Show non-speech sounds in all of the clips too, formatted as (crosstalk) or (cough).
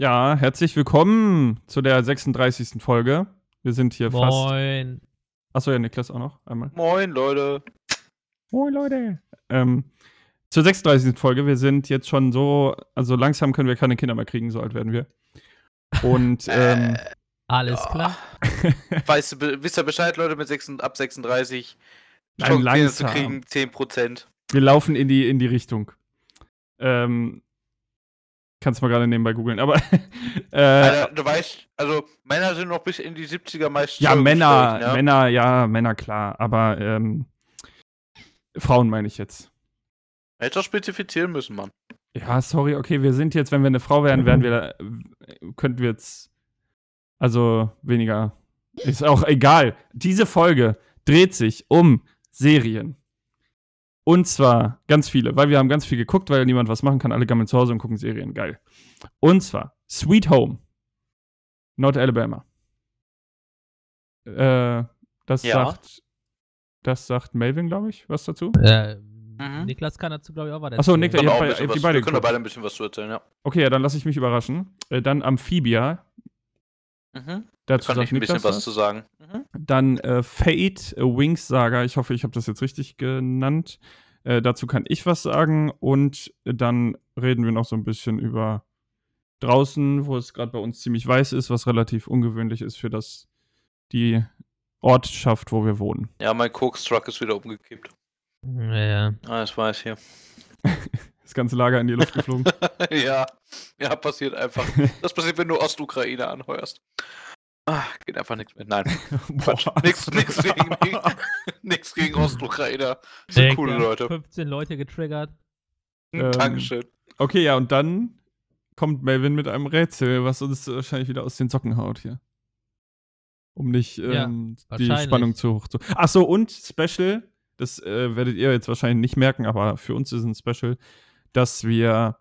Ja, herzlich willkommen zu der 36. Folge. Wir sind hier fast. Moin. Achso, ja, Niklas auch noch einmal. Moin, Leute. Moin, Leute. Ähm, zur 36. Folge. Wir sind jetzt schon so, also langsam können wir keine Kinder mehr kriegen, so alt werden wir. Und (laughs) ähm, Alles Ja. klar? (laughs) Weißt du, wisst ihr Bescheid, Leute, mit 6, ab 36 Nein, Chance, Kinder zu langsam. kriegen 10%. wir laufen in die, in die Richtung. Ähm, kannst mal gerade nebenbei googeln, aber (laughs) äh, Alter, du weißt, also Männer sind noch bis in die 70er meist ja, Männer, ne? Männer, ja, Männer, klar, aber ähm, Frauen meine ich jetzt. Hätte doch spezifizieren müssen, Mann. Ja, sorry, okay, wir sind jetzt, wenn wir eine Frau wären, wären wir, äh, könnten wir jetzt, also weniger, ist auch egal. Diese Folge dreht sich um Serien. Und zwar ganz viele, weil wir haben ganz viel geguckt, weil niemand was machen kann. Alle gammeln zu Hause und gucken Serien. Geil. Und zwar Sweet Home. Not Alabama. Äh, das Ja. sagt, das sagt Melvin, glaube ich, was dazu. Äh, Mhm. Niklas kann dazu, glaube ich, auch was Achso. Niklas, ihr wir habt bei- die was- beide wir können beide ein bisschen was zu erzählen, ja. Okay, ja, dann lasse ich mich überraschen. Äh, dann Amphibia. Mhm. Dazu Kann ich ein bisschen was zu sagen. Mhm. Dann äh, Fate, äh, Wings Saga. Ich hoffe, ich habe das jetzt richtig genannt. Äh, dazu kann ich was sagen. Und dann reden wir noch so ein bisschen über draußen, wo es gerade bei uns ziemlich weiß ist, was relativ ungewöhnlich ist für das, die Ortschaft, wo wir wohnen. Ja, mein Koks-Truck ist wieder umgekippt. Ja, ja. Ah, das weiß ich hier. (laughs) Das ganze Lager in die Luft geflogen. (laughs) ja, ja, passiert einfach. (laughs) Das passiert, wenn du Ostukraine anheuerst. Ah, geht einfach nichts mehr. Nein. (laughs) Nix, nix, gegen, (laughs) nix gegen (laughs) Ostukrainer. Sind coole ja, Leute. 15 Leute getriggert. Ähm, Dankeschön. Okay, ja, und dann kommt Melvin mit einem Rätsel, was uns wahrscheinlich wieder aus den Socken haut hier. Um nicht Ja, ähm, die wahrscheinlich. Spannung zu hoch zu. Ach so, und Special, das äh, werdet ihr jetzt wahrscheinlich nicht merken, aber für uns ist ein Special, dass wir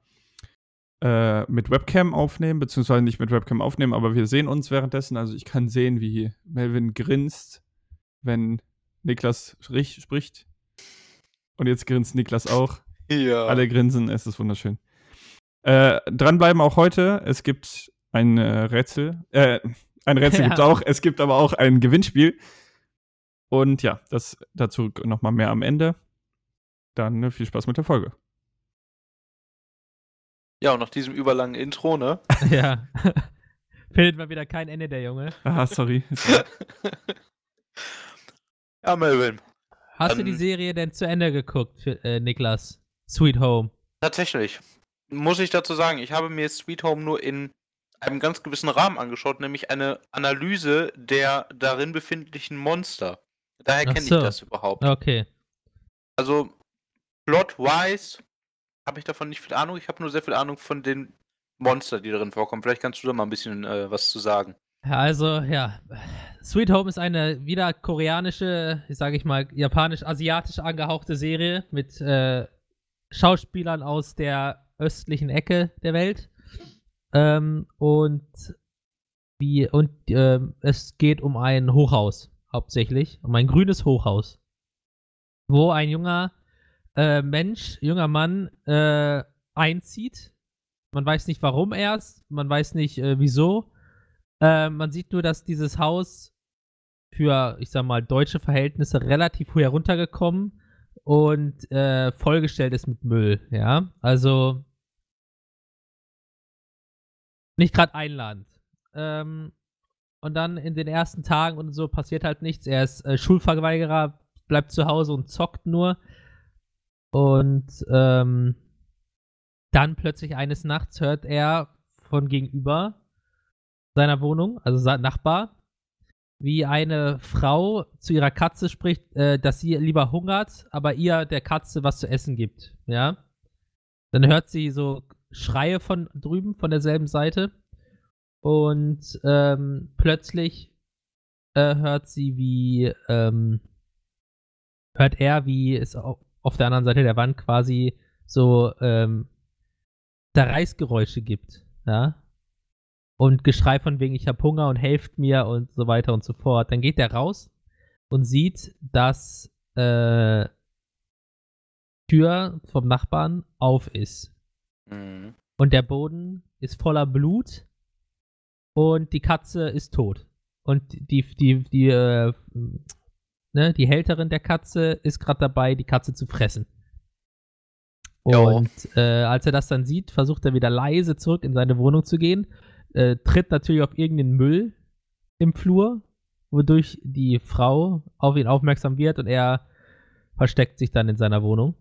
äh, mit Webcam aufnehmen, beziehungsweise nicht mit Webcam aufnehmen, aber wir sehen uns währenddessen. Also ich kann sehen, wie Melvin grinst, wenn Niklas sprich- spricht. Und jetzt grinst Niklas auch. Ja. Alle grinsen, es ist wunderschön. Äh, dranbleiben auch heute. Es gibt ein äh, Rätsel. Äh, ein Rätsel (laughs) Ja. gibt es auch. Es gibt aber auch ein Gewinnspiel. Und ja, das dazu nochmal mehr am Ende. Dann äh, viel Spaß mit der Folge. Ja, und nach diesem überlangen Intro, ne? (laughs) ja. (laughs) Findet mal wieder kein Ende, der Junge. Ah, sorry. (laughs) ja, Melvin. Hast du die Ähm. Serie denn zu Ende geguckt, für, äh, Niklas? Sweet Home. Tatsächlich. Muss ich dazu sagen, ich habe mir Sweet Home nur in einem ganz gewissen Rahmen angeschaut, nämlich eine Analyse der darin befindlichen Monster. Daher kenne so. ich das überhaupt. Okay. Also, plot-wise habe ich davon nicht viel Ahnung. Ich habe nur sehr viel Ahnung von den Monster, die darin vorkommen. Vielleicht kannst du da mal ein bisschen äh, was zu sagen. Also, ja. Sweet Home ist eine wieder koreanische, sage ich mal, japanisch-asiatisch angehauchte Serie mit äh, Schauspielern aus der östlichen Ecke der Welt. Ähm, und wie, und ähm, es geht um ein Hochhaus, hauptsächlich. Um ein grünes Hochhaus. Wo ein junger äh, Mensch, junger Mann äh, einzieht. Man weiß nicht warum erst, man weiß nicht äh, wieso. Äh, man sieht nur, dass dieses Haus für, ich sag mal, deutsche Verhältnisse relativ früh heruntergekommen und äh, vollgestellt ist mit Müll, ja. Also nicht gerade einladend. Ähm, und dann in den ersten Tagen und so passiert halt nichts. Er ist äh, Schulverweigerer, bleibt zu Hause und zockt nur. Und ähm, dann plötzlich eines Nachts hört er von gegenüber seiner Wohnung, also sein Nachbar, wie eine Frau zu ihrer Katze spricht, äh, dass sie lieber hungert, aber ihr der Katze was zu essen gibt, ja. Dann hört sie so Schreie von drüben, von derselben Seite. Und ähm, plötzlich äh, hört sie, wie, ähm, hört er, wie es au- auf der anderen Seite der Wand quasi so ähm, Reißgeräusche gibt, ja. Und Geschrei von wegen, ich hab Hunger und helft mir und so weiter und so fort. Dann geht er raus und sieht, dass äh, Tür vom Nachbarn auf ist. Mhm. Und der Boden ist voller Blut und die Katze ist tot. Und die, die, die, äh, ne, die Hälterin der Katze ist gerade dabei, die Katze zu fressen. Und äh, als er das dann sieht, versucht er wieder leise zurück in seine Wohnung zu gehen, äh, tritt natürlich auf irgendeinen Müll im Flur, wodurch die Frau auf ihn aufmerksam wird und er versteckt sich dann in seiner Wohnung.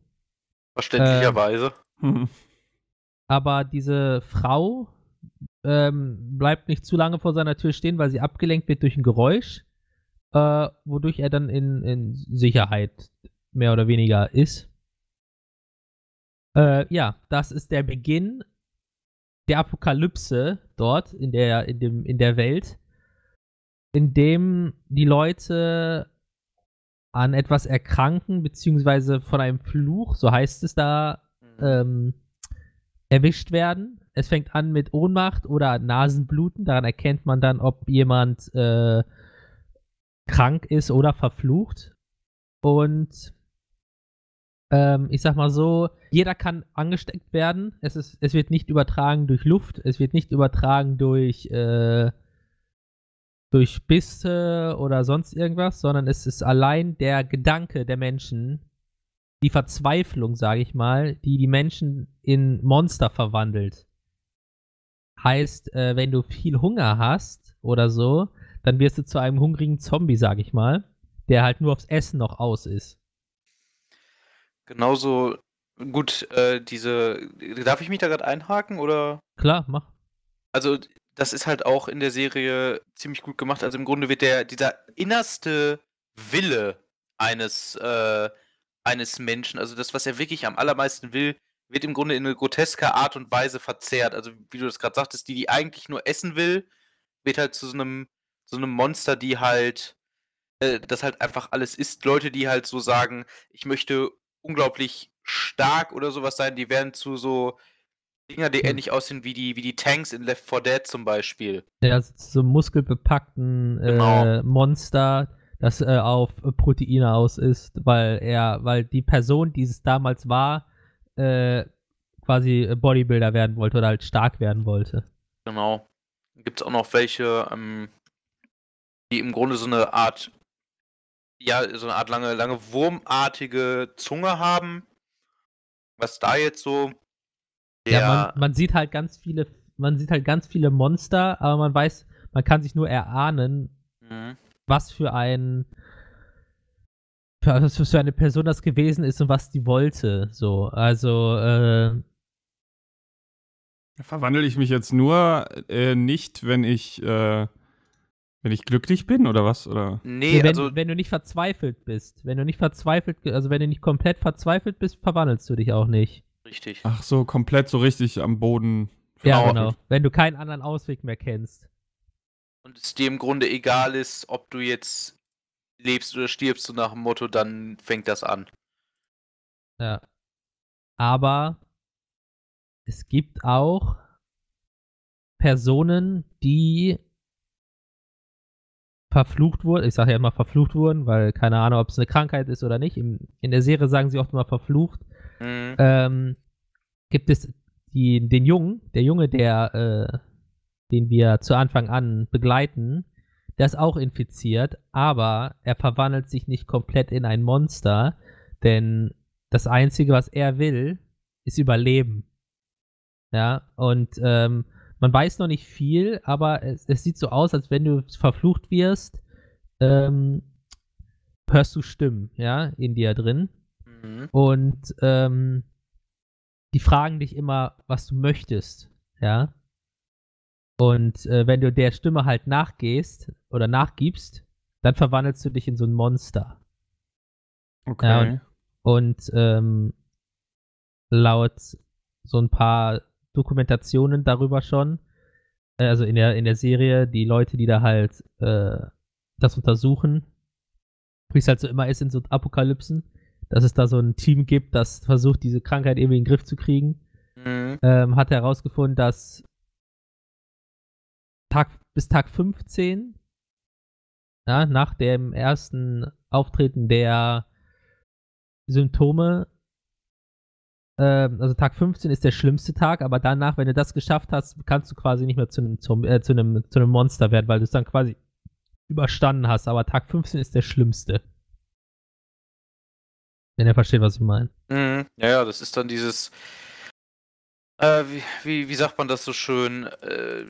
Verständlicherweise. Hm. Aber diese Frau ähm, bleibt nicht zu lange vor seiner Tür stehen, weil sie abgelenkt wird durch ein Geräusch, äh, wodurch er dann in, in Sicherheit mehr oder weniger ist. Äh, ja, das ist der Beginn der Apokalypse dort in der, in dem, in der Welt, in dem die Leute an etwas erkranken, beziehungsweise von einem Fluch, so heißt es da, Mhm. ähm, erwischt werden. Es fängt an mit Ohnmacht oder Nasenbluten. Daran erkennt man dann, ob jemand äh, krank ist oder verflucht. Und ähm, ich sag mal so, jeder kann angesteckt werden. Es, ist, es wird nicht übertragen durch Luft, es wird nicht übertragen durch, äh, durch Bisse oder sonst irgendwas, sondern es ist allein der Gedanke der Menschen, die Verzweiflung, sage ich mal, die die Menschen in Monster verwandelt. Heißt, äh, wenn du viel Hunger hast oder so, dann wirst du zu einem hungrigen Zombie, sage ich mal, der halt nur aufs Essen noch aus ist. Genauso gut, äh, diese. Darf ich mich da gerade einhaken oder? Klar, mach. Also, das ist halt auch in der Serie ziemlich gut gemacht. Also im Grunde wird der, dieser innerste Wille eines, äh, eines Menschen, also das, was er wirklich am allermeisten will, wird im Grunde in eine groteske Art und Weise verzerrt. Also, wie du das gerade sagtest, die, die eigentlich nur essen will, wird halt zu so einem, so einem Monster, die halt, äh, das halt einfach alles isst. Leute, die halt so sagen, ich möchte unglaublich stark oder sowas sein, die werden zu so Dinger, die Hm. ähnlich aussehen wie die, wie die Tanks in Left 4 Dead zum Beispiel. Ja, so muskelbepackten äh, Genau. Monster, das äh, auf Proteine aus ist, weil er, weil die Person, die es damals war, äh, quasi Bodybuilder werden wollte oder halt stark werden wollte. Genau. Gibt es auch noch welche, ähm, die im Grunde so eine Art, ja, so eine Art lange, lange wurmartige Zunge haben. Was da jetzt so der, Ja, man, man sieht halt ganz viele, man sieht halt ganz viele Monster, aber man weiß, man kann sich nur erahnen, Mhm. was für ein für, was für eine Person das gewesen ist und was die wollte. So, also äh, Verwandle ich mich jetzt nur äh, nicht, wenn ich, äh, wenn ich glücklich bin oder was? Oder? Nee, wenn, also, wenn du nicht verzweifelt bist, wenn du nicht verzweifelt, also wenn du nicht komplett verzweifelt bist, verwandelst du dich auch nicht. richtig. Ach so, komplett so richtig am Boden. Ja, Genau. genau. Wenn du keinen anderen Ausweg mehr kennst. Und es dir im Grunde egal ist, ob du jetzt lebst oder stirbst, so nach dem Motto, dann fängt das an. Ja. Aber es gibt auch Personen, die verflucht wurden. Ich sage ja immer verflucht wurden, weil keine Ahnung, ob es eine Krankheit ist oder nicht. Im, in der Serie sagen sie oft immer verflucht. Mhm. ähm, gibt es die, den Jungen, der Junge, der, äh, den wir zu Anfang an begleiten, der ist auch infiziert, aber er verwandelt sich nicht komplett in ein Monster, denn das Einzige, was er will, ist Überleben. Ja, und ähm, man weiß noch nicht viel, aber es, es sieht so aus, als wenn du verflucht wirst, ähm, hörst du Stimmen, ja, in dir drin. Mhm. Und ähm, die fragen dich immer, was du möchtest, ja. Und äh, wenn du der Stimme halt nachgehst oder nachgibst, dann verwandelst du dich in so ein Monster. Okay. Ja, und- Und ähm, laut so ein paar Dokumentationen darüber schon, äh, also in der, in der Serie, die Leute, die da halt äh, das untersuchen, wie es halt so immer ist in so Apokalypsen, dass es da so ein Team gibt, das versucht, diese Krankheit irgendwie in den Griff zu kriegen, Mhm. ähm, hat herausgefunden, dass Tag, bis Tag 15, ja, nach dem ersten Auftreten der Symptome, also Tag 15 ist der schlimmste Tag, aber danach, wenn du das geschafft hast, kannst du quasi nicht mehr zu einem, Zombie, äh, zu einem, zu einem Monster werden, weil du es dann quasi überstanden hast. Aber Tag 15 ist der schlimmste. Wenn ihr versteht, was ich meine. Mhm. Ja, ja, das ist dann dieses, äh, wie, wie, wie sagt man das so schön? Äh,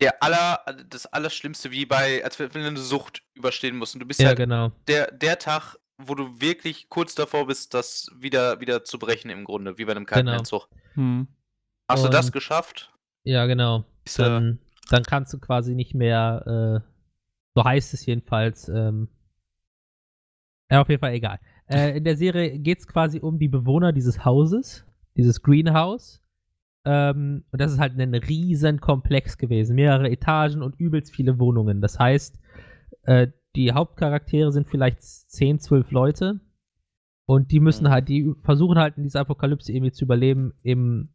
der aller, das Allerschlimmste, wie bei, als wenn du eine Sucht überstehen musst. Und du bist Ja, halt genau. der, der Tag, wo du wirklich kurz davor bist, das wieder, wieder zu brechen im Grunde, wie bei einem kalten Genau. Entzug. Hm. Hast du das Und- geschafft? Ja, genau. Ist, äh, Dann, dann kannst du quasi nicht mehr, äh, so heißt es jedenfalls, ähm, ja, auf jeden Fall egal. Äh, in der Serie geht es quasi um die Bewohner dieses Hauses, dieses Greenhouse. Ähm, und das ist halt ein riesen Komplex gewesen. Mehrere Etagen und übelst viele Wohnungen. Das heißt, äh, die Hauptcharaktere sind vielleicht 10, 12 Leute. Und die müssen Mhm. halt, die versuchen halt in dieser Apokalypse irgendwie zu überleben im,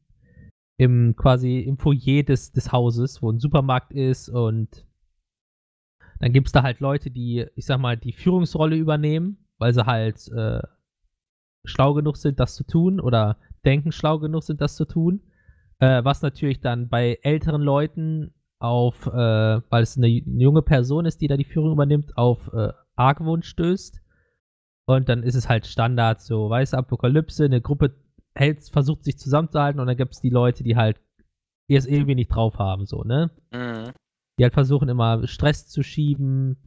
im quasi im Foyer des, des Hauses, wo ein Supermarkt ist und dann gibt es da halt Leute, die, ich sag mal, die Führungsrolle übernehmen, weil sie halt äh, schlau genug sind, das zu tun oder denken, schlau genug sind, das zu tun. Äh, was natürlich dann bei älteren Leuten auf, äh, weil es eine junge Person ist, die da die Führung übernimmt, auf äh, Argwohn stößt. Und dann ist es halt Standard, so weiße Apokalypse, eine Gruppe hält, versucht sich zusammenzuhalten und dann gibt es die Leute, die halt es irgendwie nicht drauf haben, so, ne? Mhm. die halt versuchen immer Stress zu schieben.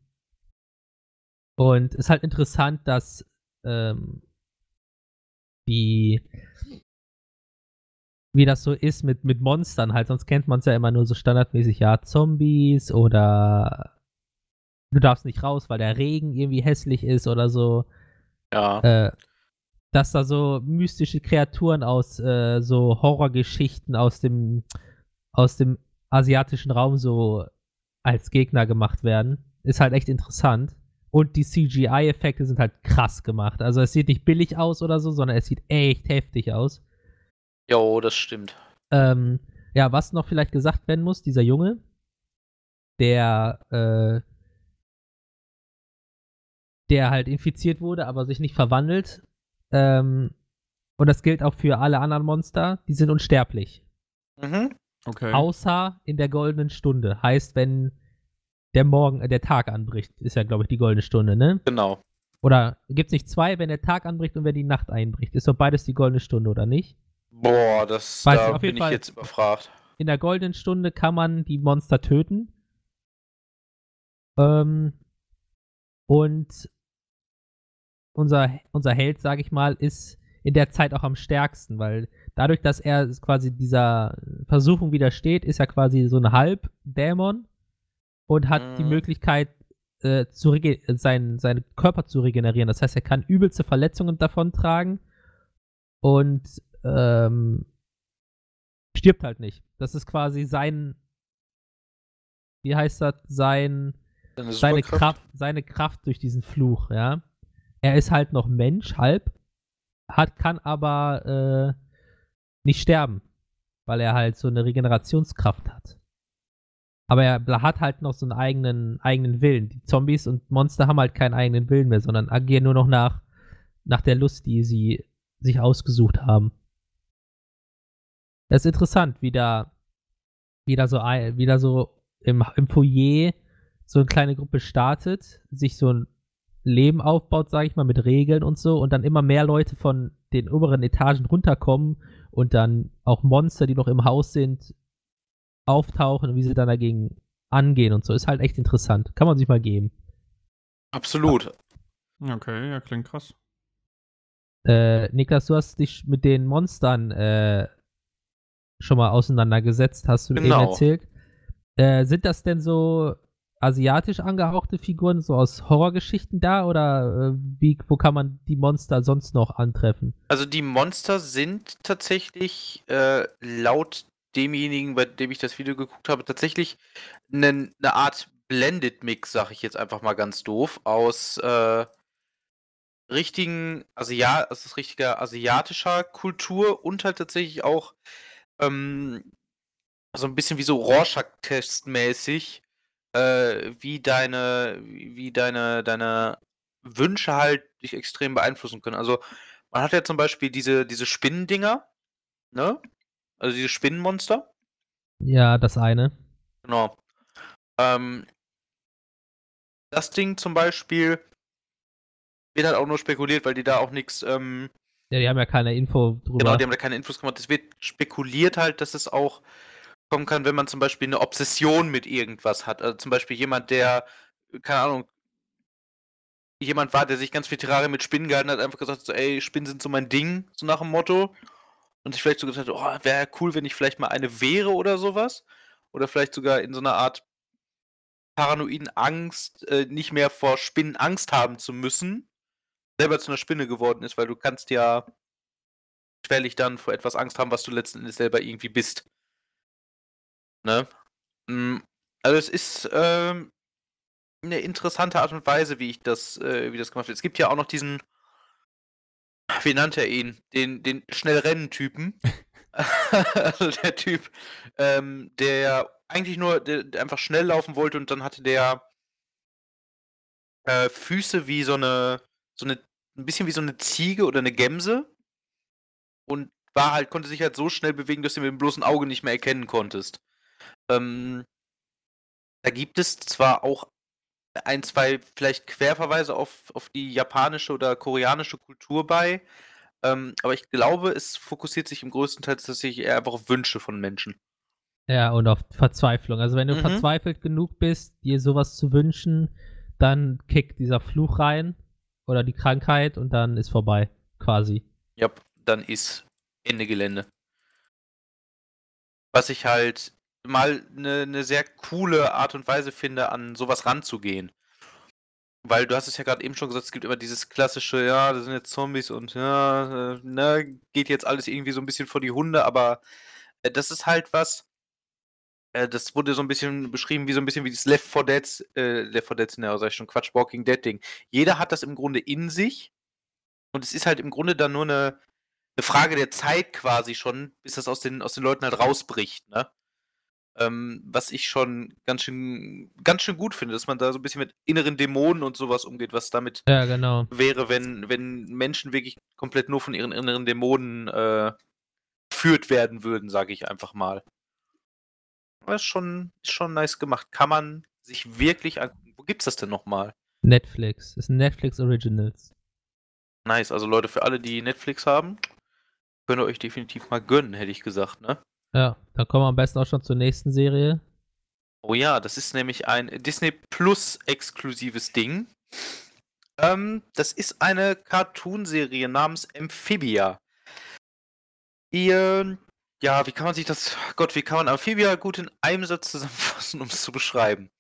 Und es ist halt interessant, dass ähm, die wie das so ist mit, mit Monstern halt, sonst kennt man es ja immer nur so standardmäßig, ja, Zombies oder du darfst nicht raus, weil der Regen irgendwie hässlich ist oder so. Ja. Äh, dass da so mystische Kreaturen aus äh, so Horrorgeschichten aus dem aus dem asiatischen Raum so als Gegner gemacht werden, ist halt echt interessant. Und die CGI-Effekte sind halt krass gemacht. Also es sieht nicht billig aus oder so, sondern es sieht echt heftig aus. Jo, das stimmt. Ähm, ja, was noch vielleicht gesagt werden muss, dieser Junge, der, äh, der halt infiziert wurde, aber sich nicht verwandelt. Ähm, und das gilt auch für alle anderen Monster, die sind unsterblich. Mhm. Okay. Außer in der goldenen Stunde. Heißt, wenn der Morgen, äh, der Tag anbricht, ist ja, glaube ich, die goldene Stunde, ne? Genau. Oder gibt es nicht zwei, wenn der Tag anbricht und wenn die Nacht einbricht? Ist doch beides die goldene Stunde, oder nicht? Boah, das Weiß da ich, auf jeden bin ich Fall. jetzt überfragt. in der goldenen Stunde kann man die Monster töten. Ähm, und unser, unser Held, sage ich mal, ist in der Zeit auch am stärksten, weil dadurch, dass er quasi dieser Versuchung widersteht, ist er quasi so ein Halbdämon und hat die Mhm. Möglichkeit, äh, zu sein, seinen Körper zu regenerieren. Das heißt, er kann übelste Verletzungen davontragen und ähm, stirbt halt nicht. Das ist quasi sein, wie heißt das, sein, seine? Kraft, seine Kraft durch diesen Fluch, ja. Er ist halt noch Mensch, halb, hat, kann aber äh, nicht sterben, weil er halt so eine Regenerationskraft hat. Aber er hat halt noch so einen eigenen, eigenen Willen. Die Zombies und Monster haben halt keinen eigenen Willen mehr, sondern agieren nur noch nach, nach der Lust, die sie sich ausgesucht haben. Das ist interessant, wie da, wie da so, ein- wie da so im, im Foyer so eine kleine Gruppe startet, sich so ein Leben aufbaut, sage ich mal, mit Regeln und so, und dann immer mehr Leute von den oberen Etagen runterkommen und dann auch Monster, die noch im Haus sind, auftauchen und wie sie dann dagegen angehen und so. Ist halt echt interessant. Kann man sich mal geben. Absolut. Okay, ja, klingt krass. Äh, Niklas, du hast dich mit den Monstern äh, schon mal auseinandergesetzt, hast du eben Genau. erzählt. Äh, sind das denn so asiatisch angehauchte Figuren, so aus Horrorgeschichten da? Oder äh, wie, wo kann man die Monster sonst noch antreffen? Also die Monster sind tatsächlich äh, laut demjenigen, bei dem ich das Video geguckt habe, tatsächlich eine ne Art Blended Mix, sag ich jetzt einfach mal ganz doof, aus äh, richtigen also das richtiger asiatischer Kultur und halt tatsächlich auch ähm, so ein bisschen wie so Rorschach-Test-mäßig, äh, wie deine, wie deine, deine Wünsche halt dich extrem beeinflussen können. Also Man hat ja zum Beispiel diese, diese Spinnendinger, ne? Also diese Spinnenmonster. Ja, das eine. Genau. Ähm, das Ding zum Beispiel wird halt auch nur spekuliert, weil die da auch nichts. Ähm, Ja, die haben ja keine Info drüber. genau, die haben da keine Infos gemacht. Es wird spekuliert halt, dass es auch kommen kann, wenn man zum Beispiel eine Obsession mit irgendwas hat. Also zum Beispiel jemand, der, keine Ahnung, jemand war, der sich ganz viel Terraria mit Spinnen gehalten hat, einfach gesagt so, ey, Spinnen sind so mein Ding, so nach dem Motto. Und sich vielleicht so gesagt hat, oh, wäre cool, wenn ich vielleicht mal eine wäre oder sowas. Oder vielleicht sogar in so einer Art paranoiden Angst, äh, nicht mehr vor Spinnen Angst haben zu müssen, selber zu einer Spinne geworden ist, weil du kannst ja schwerlich dann vor etwas Angst haben, was du letzten Endes selber irgendwie bist. Ne? Mm, Also es ist ähm, eine interessante Art und Weise, wie ich das, äh, wie das gemacht wird. Es gibt ja auch noch diesen, wie nannte er ihn? Den, den Schnellrennen-Typen. (laughs) also der Typ, ähm, der eigentlich nur der, der einfach schnell laufen wollte und dann hatte der äh, Füße wie so eine, so eine, ein bisschen wie so eine Ziege oder eine Gemse und war halt, konnte sich halt so schnell bewegen, dass du mit dem bloßen Auge nicht mehr erkennen konntest. Ähm, da gibt es zwar auch ein, zwei vielleicht Querverweise auf, auf die japanische oder koreanische Kultur bei, ähm, aber ich glaube, es fokussiert sich im größten Teil tatsächlich eher einfach auf Wünsche von Menschen. Ja, und auf Verzweiflung. Also wenn du Mhm. verzweifelt genug bist, dir sowas zu wünschen, dann kickt dieser Fluch rein oder die Krankheit und dann ist vorbei, quasi. Ja, dann ist Ende Gelände. Was ich halt mal eine ne sehr coole Art und Weise finde, an sowas ranzugehen. Weil du hast es ja gerade eben schon gesagt, es gibt immer dieses klassische, ja, das sind jetzt Zombies und ja, äh, ne, geht jetzt alles irgendwie so ein bisschen vor die Hunde, aber äh, das ist halt was, äh, das wurde so ein bisschen beschrieben, wie so ein bisschen wie das Left 4 Dead, äh, Left 4 Dead, ne, sag ich schon, Quatsch, Walking Dead Ding. Jeder hat das im Grunde in sich und es ist halt im Grunde dann nur eine, eine Frage der Zeit quasi schon, bis das aus den, aus den Leuten halt rausbricht, ne? Ähm, was ich schon ganz schön, ganz schön gut finde, dass man da so ein bisschen mit inneren Dämonen und sowas umgeht, was damit Ja, genau. wäre, wenn, wenn Menschen wirklich komplett nur von ihren inneren Dämonen äh, geführt werden würden, sage ich einfach mal. Aber ist schon, ist schon nice gemacht. Kann man sich wirklich angucken. Wo gibt's das denn nochmal? Netflix. Das sind Netflix Originals. Nice, also Leute, für alle, die Netflix haben, könnt ihr euch definitiv mal gönnen, hätte ich gesagt, ne? Ja, dann kommen wir am besten auch schon zur nächsten Serie. Oh ja, das ist nämlich ein Disney Plus exklusives Ding. Ähm, das ist eine Cartoonserie namens Amphibia. Ihr, ja, wie kann man sich das, Gott, wie kann man Amphibia gut in einem Satz zusammenfassen, (laughs) um es zu beschreiben?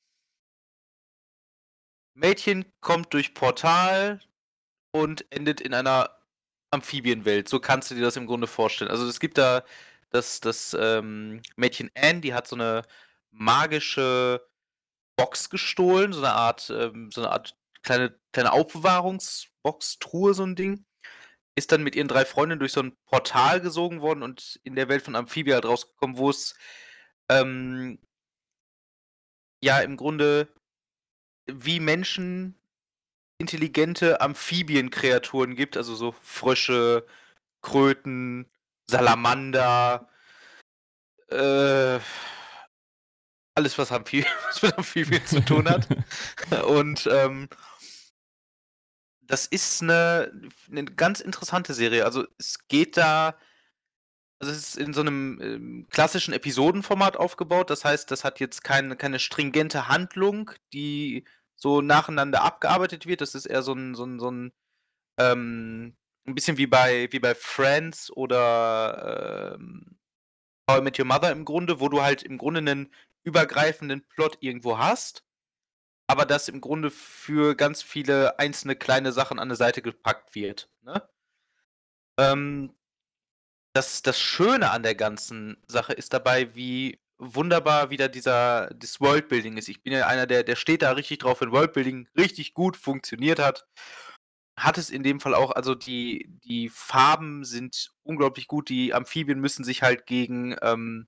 Mädchen kommt durch Portal und endet in einer Amphibienwelt. So kannst du dir das im Grunde vorstellen. Also es gibt da das, das ähm, Mädchen Anne, die hat so eine magische Box gestohlen, so eine Art, ähm, so eine Art kleine, kleine Aufbewahrungsbox, Truhe, so ein Ding. Ist dann mit ihren drei Freundinnen durch so ein Portal gesogen worden und in der Welt von Amphibia halt rausgekommen, wo es ähm, ja im Grunde wie Menschen intelligente Amphibienkreaturen gibt, also so Frösche, Kröten, Salamander, äh, alles, was, Amphi (laughs) was mit Amphibien zu tun hat. (laughs) Und ähm, das ist eine, eine ganz interessante Serie. Also es geht da, also es ist in so einem ähm, klassischen Episodenformat aufgebaut. Das heißt, das hat jetzt keine, keine stringente Handlung, die so nacheinander abgearbeitet wird. Das ist eher so ein, so ein, so ein, ähm, ein bisschen wie bei, wie bei Friends oder ähm, How I Met Your Mother im Grunde, wo du halt im Grunde einen übergreifenden Plot irgendwo hast, aber das im Grunde für ganz viele einzelne kleine Sachen an eine Seite gepackt wird. Ne? Ähm, das, das Schöne an der ganzen Sache ist dabei, wie wunderbar wieder dieser das Worldbuilding ist. Ich bin ja einer, der, der steht da richtig drauf, wenn Worldbuilding richtig gut funktioniert hat. Hat es in dem Fall auch, also die, die Farben sind unglaublich gut. Die Amphibien müssen sich halt gegen ähm,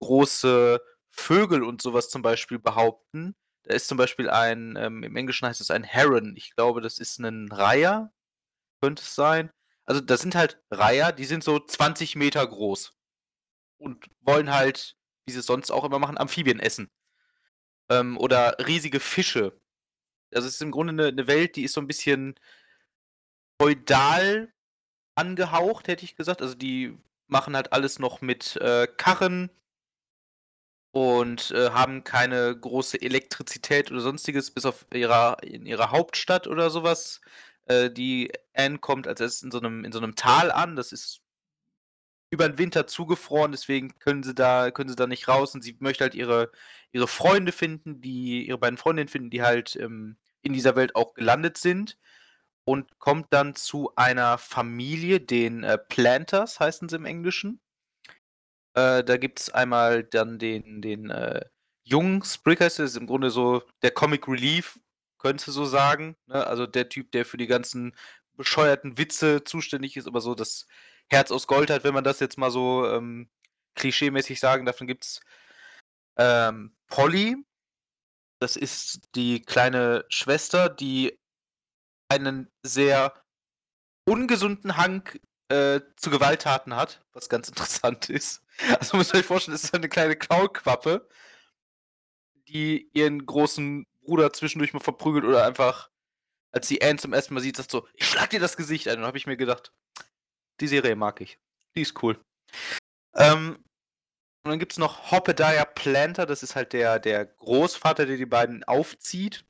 große Vögel und sowas zum Beispiel behaupten. Da ist zum Beispiel ein, ähm, im Englischen heißt es ein Heron. Ich glaube, das ist ein Reiher, könnte es sein. Also, das sind halt Reiher, die sind so 20 Meter groß. Und wollen halt, wie sie es sonst auch immer machen, Amphibien essen. Ähm, oder riesige Fische. Also, es ist im Grunde eine 'ne Welt, die ist so ein bisschen feudal angehaucht, hätte ich gesagt. Also, die machen halt alles noch mit, äh, Karren und, äh, haben keine große Elektrizität oder Sonstiges, bis auf ihrer in ihrer Hauptstadt oder sowas. Äh, die Anne kommt als Erstes in so 'nem in so 'nem Tal an. Das ist über 'n Winter zugefroren, deswegen können sie da können sie da nicht raus und sie möchte halt ihre ihre Freunde finden, die ihre beiden Freundinnen finden, die halt, ähm, in dieser Welt auch gelandet sind und kommt dann zu einer Familie, den, äh, Planters heißen sie im Englischen. Äh, da gibt's einmal dann den den, äh, jungen Sprig heißt ist im Grunde so der Comic Relief, könntest du so sagen, ne? Also, der Typ, der für die ganzen bescheuerten Witze zuständig ist, aber so das Herz aus Gold hat, wenn man das jetzt mal so, ähm, klischeemäßig sagen darf. Dann gibt's, ähm, Polly. Das ist die kleine Schwester, die einen sehr ungesunden Hang, äh, zu Gewalttaten hat, was ganz (laughs) interessant ist. Also, müsst ihr euch vorstellen, das ist eine kleine Kaulquappe die ihren großen Bruder zwischendurch mal verprügelt oder einfach, als sie Anne zum ersten Mal sieht, sagt so: „Ich schlag dir das Gesicht ein.“ Und dann habe ich mir gedacht: „Die Serie mag ich. Die ist cool.“ Ähm, und dann gibt's noch Hoppediah Planter, das ist halt der der Großvater, der die beiden aufzieht.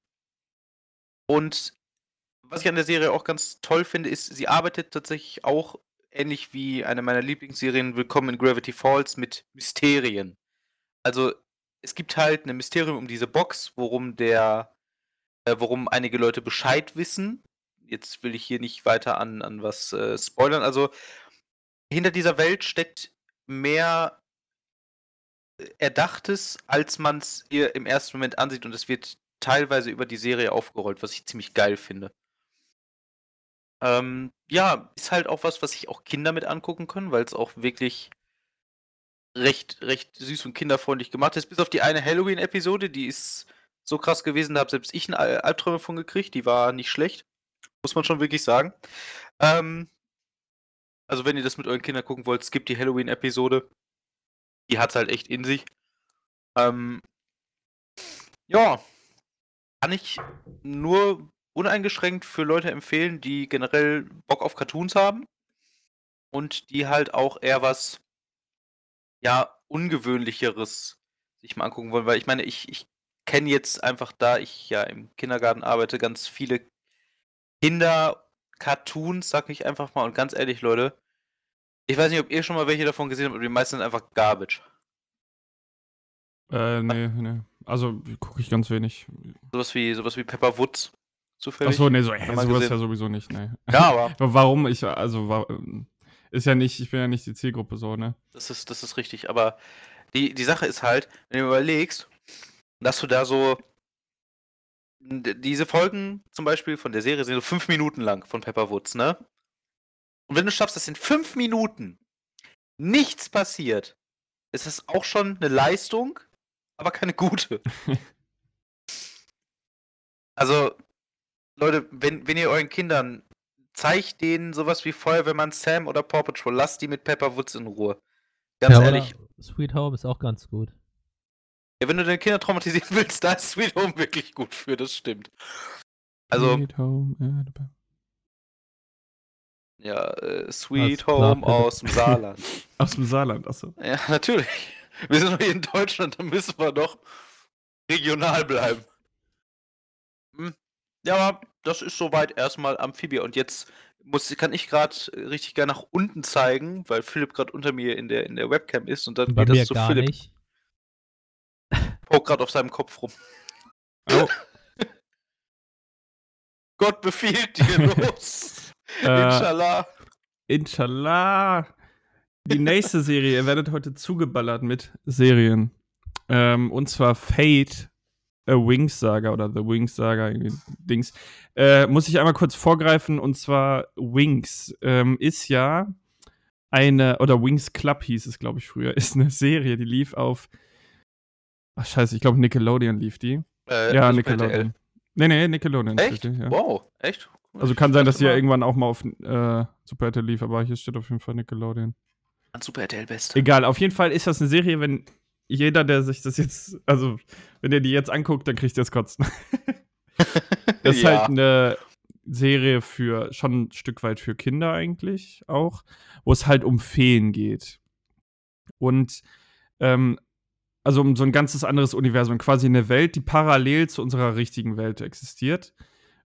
Und was ich an der Serie auch ganz toll finde, ist, sie arbeitet tatsächlich auch ähnlich wie eine meiner Lieblingsserien Willkommen in Gravity Falls mit Mysterien. Also, es gibt halt 'ne Mysterium um diese Box, worum der äh, worum einige Leute Bescheid wissen. Jetzt will ich hier nicht weiter an an was, äh, spoilern. Also, hinter dieser Welt steckt mehr äh, Erdachtes, als man's ihr im ersten Moment ansieht und es wird teilweise über die Serie aufgerollt, was ich ziemlich geil finde. Ähm, ja, ist halt auch was, was sich auch Kinder mit angucken können, weil's auch wirklich recht recht süß und kinderfreundlich gemacht ist, bis auf die eine Halloween-Episode, die ist so krass gewesen, da habe selbst ich Al Albträume von gekriegt, die war nicht schlecht, muss man schon wirklich sagen. Ähm also, wenn ihr das mit euren Kindern gucken wollt, skippt die Halloween-Episode. Die hat's halt echt in sich. Ähm ja, kann ich nur uneingeschränkt für Leute empfehlen, die generell Bock auf Cartoons haben und die halt auch eher was ja, Ungewöhnlicheres sich mal angucken wollen, weil ich meine, ich ich kenne jetzt einfach, da ich ja im Kindergarten arbeite, ganz viele Kinder-Cartoons, sage ich einfach mal. Und ganz ehrlich, Leute, ich weiß nicht, ob ihr schon mal welche davon gesehen habt, aber die meisten sind einfach Garbage. Äh, ne, ne. Also, gucke ich ganz wenig. Sowas wie sowas wie Pepper Woods zufällig? so, ne, so hä, Schon mal so was gesehen? ja sowieso nicht, ne. Ja, (laughs) aber Warum ich also, wa ähm, ist ja nicht ich bin ja nicht die Zielgruppe so, ne? Das ist das ist richtig, aber die die Sache ist halt, wenn du überlegst, dass du da so diese Folgen zum Beispiel von der Serie sind so 5 Minuten lang von Pepper Woods, ne? Und wenn du schaffst, dass in 5 Minuten nichts passiert, ist das auch schon 'ne Leistung, aber keine gute. (laughs) Also, Leute, wenn wenn ihr euren Kindern zeigt denen so was wie Feuerwehrmann Sam oder Paw Patrol, lasst die mit Pepper Woods in Ruhe. Ganz Ja, ehrlich. Sweet Home ist auch ganz gut. Ja, wenn du deine Kinder traumatisieren (laughs) willst, da ist Sweet Home wirklich gut für, das stimmt. Also Sweet Home Alabama. ja, äh, Sweet klar, Home bitte. aus'm Saarland. (laughs) Aus'm Saarland, ach so. Ja, natürlich. Wir sind doch hier in Deutschland, da müssen wir doch regional bleiben. Hm, ja, aber das ist soweit erst mal Amphibia und jetzt muss kann ich grad richtig gern nach unten zeigen, weil Philipp grad unter mir in der in der Webcam ist und dann Bei geht das zu Philipp. nicht. (laughs) Pokt grad auf seinem Kopf rum. Oh. (laughs) Gott befiehlt dir, (laughs) los. Äh, Inshallah. Inshallah. Die nächste Serie, ihr werdet heute zugeballert mit Serien. Ähm, und zwar Fate, A Wings Saga oder The Wings Saga, irgendwie Dings. Äh, muss ich einmal kurz vorgreifen und zwar Wings ähm, ist ja eine, oder Wings Club hieß es, glaube ich, früher, (laughs) ist eine Serie, die lief auf. Ach, scheiße, ich glaube Nickelodeon lief die. Äh, ja, RTL. Nickelodeon. Nee, nee, Nickelodeon. Echt? Ja. Wow, echt? Also kann sein, dass die ja irgendwann auch mal auf äh, Super RTL lief, aber hier steht auf jeden Fall Nickelodeon. Super RTL Best. Egal, auf jeden Fall ist das eine Serie, wenn jeder, der sich das jetzt, also wenn ihr die jetzt anguckt, dann kriegt ihr es kotzen. (laughs) Das ist Ja. halt eine Serie für, schon ein Stück weit für Kinder eigentlich auch, wo es halt um Feen geht. Und, ähm, also um so ein ganzes anderes Universum, quasi eine Welt, die parallel zu unserer richtigen Welt existiert,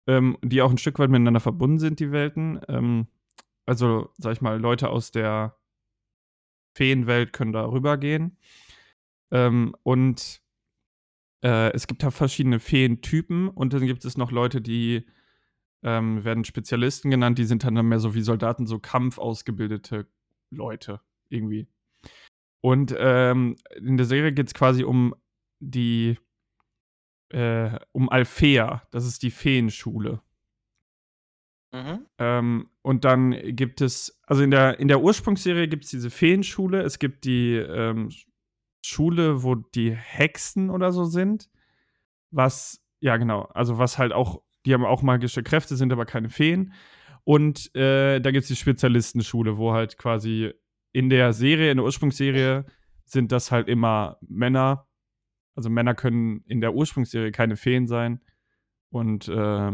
ähm, die auch ein Stück weit miteinander verbunden sind, die Welten. Ähm, also, sag ich mal, Leute aus der Feenwelt können da rübergehen. Ähm, und äh, es gibt da verschiedene Feentypen und dann gibt es noch Leute, die ähm, werden Spezialisten genannt, die sind dann mehr so wie Soldaten, so kampfausgebildete Leute irgendwie. Und ähm, in der Serie geht es quasi um die, äh, um Alfea, das ist die Feenschule. Mhm. Ähm, und dann gibt es, also in der, in der Ursprungsserie gibt es diese Feenschule, es gibt die ähm, Schule, wo die Hexen oder so sind. Was, ja genau, also was halt auch, die haben auch magische Kräfte, sind aber keine Feen. Und äh, da gibt es die Spezialistenschule, wo halt quasi in der Serie, in der Ursprungsserie, sind das halt immer Männer. Also Männer können in der Ursprungsserie keine Feen sein. Und äh,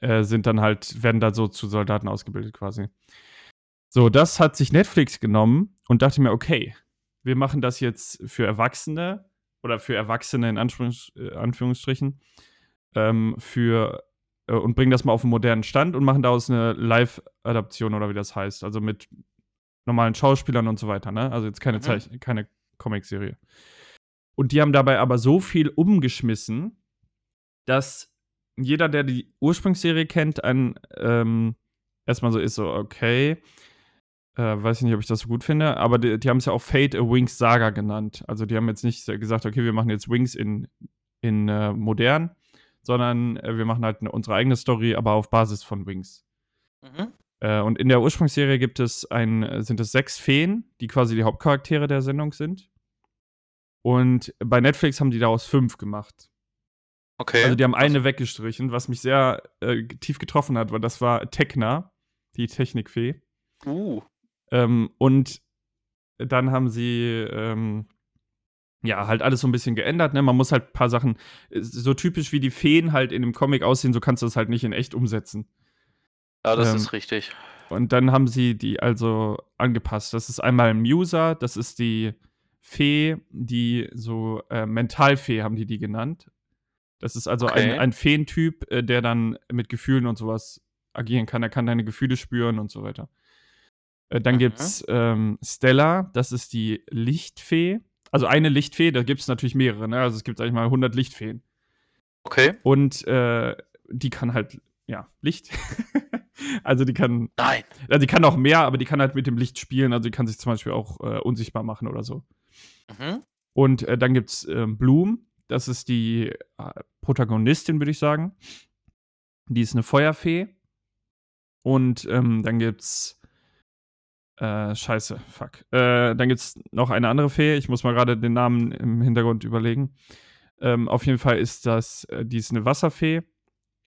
äh, sind dann halt, werden da so zu Soldaten ausgebildet quasi. So, das hat sich Netflix genommen und dachte mir, okay, wir machen das jetzt für Erwachsene oder für Erwachsene in Anführungs äh, Anführungsstrichen ähm, für äh, und bringen das mal auf einen modernen Stand und machen daraus eine Live-Adaption oder wie das heißt. Also mit normalen Schauspielern und so weiter, ne? Also jetzt keine, Mhm. Zeich keine Comicserie. Und die haben dabei aber so viel umgeschmissen, dass jeder, der die Ursprungsserie kennt, ein ähm, erstmal so ist, so, okay, äh, weiß ich nicht, ob ich das so gut finde, aber die, die haben es ja auch Fate a Wings Saga genannt. Also die haben jetzt nicht gesagt, okay, wir machen jetzt Wings in, in äh, modern, sondern äh, wir machen halt eine, unsere eigene Story, aber auf Basis von Wings. Mhm. Äh, und in der Ursprungsserie gibt es ein, sind es sechs Feen, die quasi die Hauptcharaktere der Sendung sind. Und bei Netflix haben die daraus fünf gemacht. Okay. Also die haben eine weggestrichen, was mich sehr äh, tief getroffen hat, weil das war Tekna, die Technikfee. Uh. Ähm, und dann haben sie ähm, ja halt alles so ein bisschen geändert. Ne? Man muss halt ein paar Sachen, äh, so typisch wie die Feen halt in dem Comic aussehen, so kannst du das halt nicht in echt umsetzen. Ja, das Ähm, ist richtig. Und dann haben sie die also angepasst. Das ist einmal Musa, das ist die Fee, die so äh, Mentalfee haben die die genannt. Das ist also ein, Okay. ein Feentyp, äh, der dann mit Gefühlen und sowas agieren kann. Er kann deine Gefühle spüren und so weiter. Äh, dann Mhm. gibt's ähm, Stella, das ist die Lichtfee. Also eine Lichtfee, da gibt es natürlich mehrere. Ne? Also es gibt, sag ich mal, 100 Lichtfeen. Okay. Und äh, die kann halt, ja, Licht. (laughs) also die kann Nein. ja, die kann auch mehr, aber die kann halt mit dem Licht spielen. Also die kann sich zum Beispiel auch äh, unsichtbar machen oder so. Mhm. Und äh, dann gibt's ähm, Bloom. Das ist die äh, Protagonistin, würde ich sagen. Die ist eine Feuerfee. Und ähm, dann gibt's äh, Scheiße, fuck. Äh, dann gibt's noch eine andere Fee. Ich muss mal gerade den Namen im Hintergrund überlegen. Ähm, auf jeden Fall ist das, äh, die ist eine Wasserfee.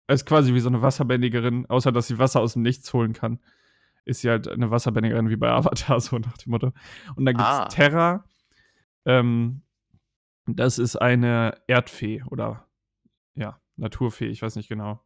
Ist quasi wie so eine Wasserbändigerin, außer dass sie Wasser aus dem Nichts holen kann. Ist sie halt eine Wasserbändigerin wie bei (laughs) Avatar, so nach dem Motto. Und dann gibt's Ah. Terra. Ähm, das ist eine Erdfee oder ja, Naturfee, ich weiß nicht genau.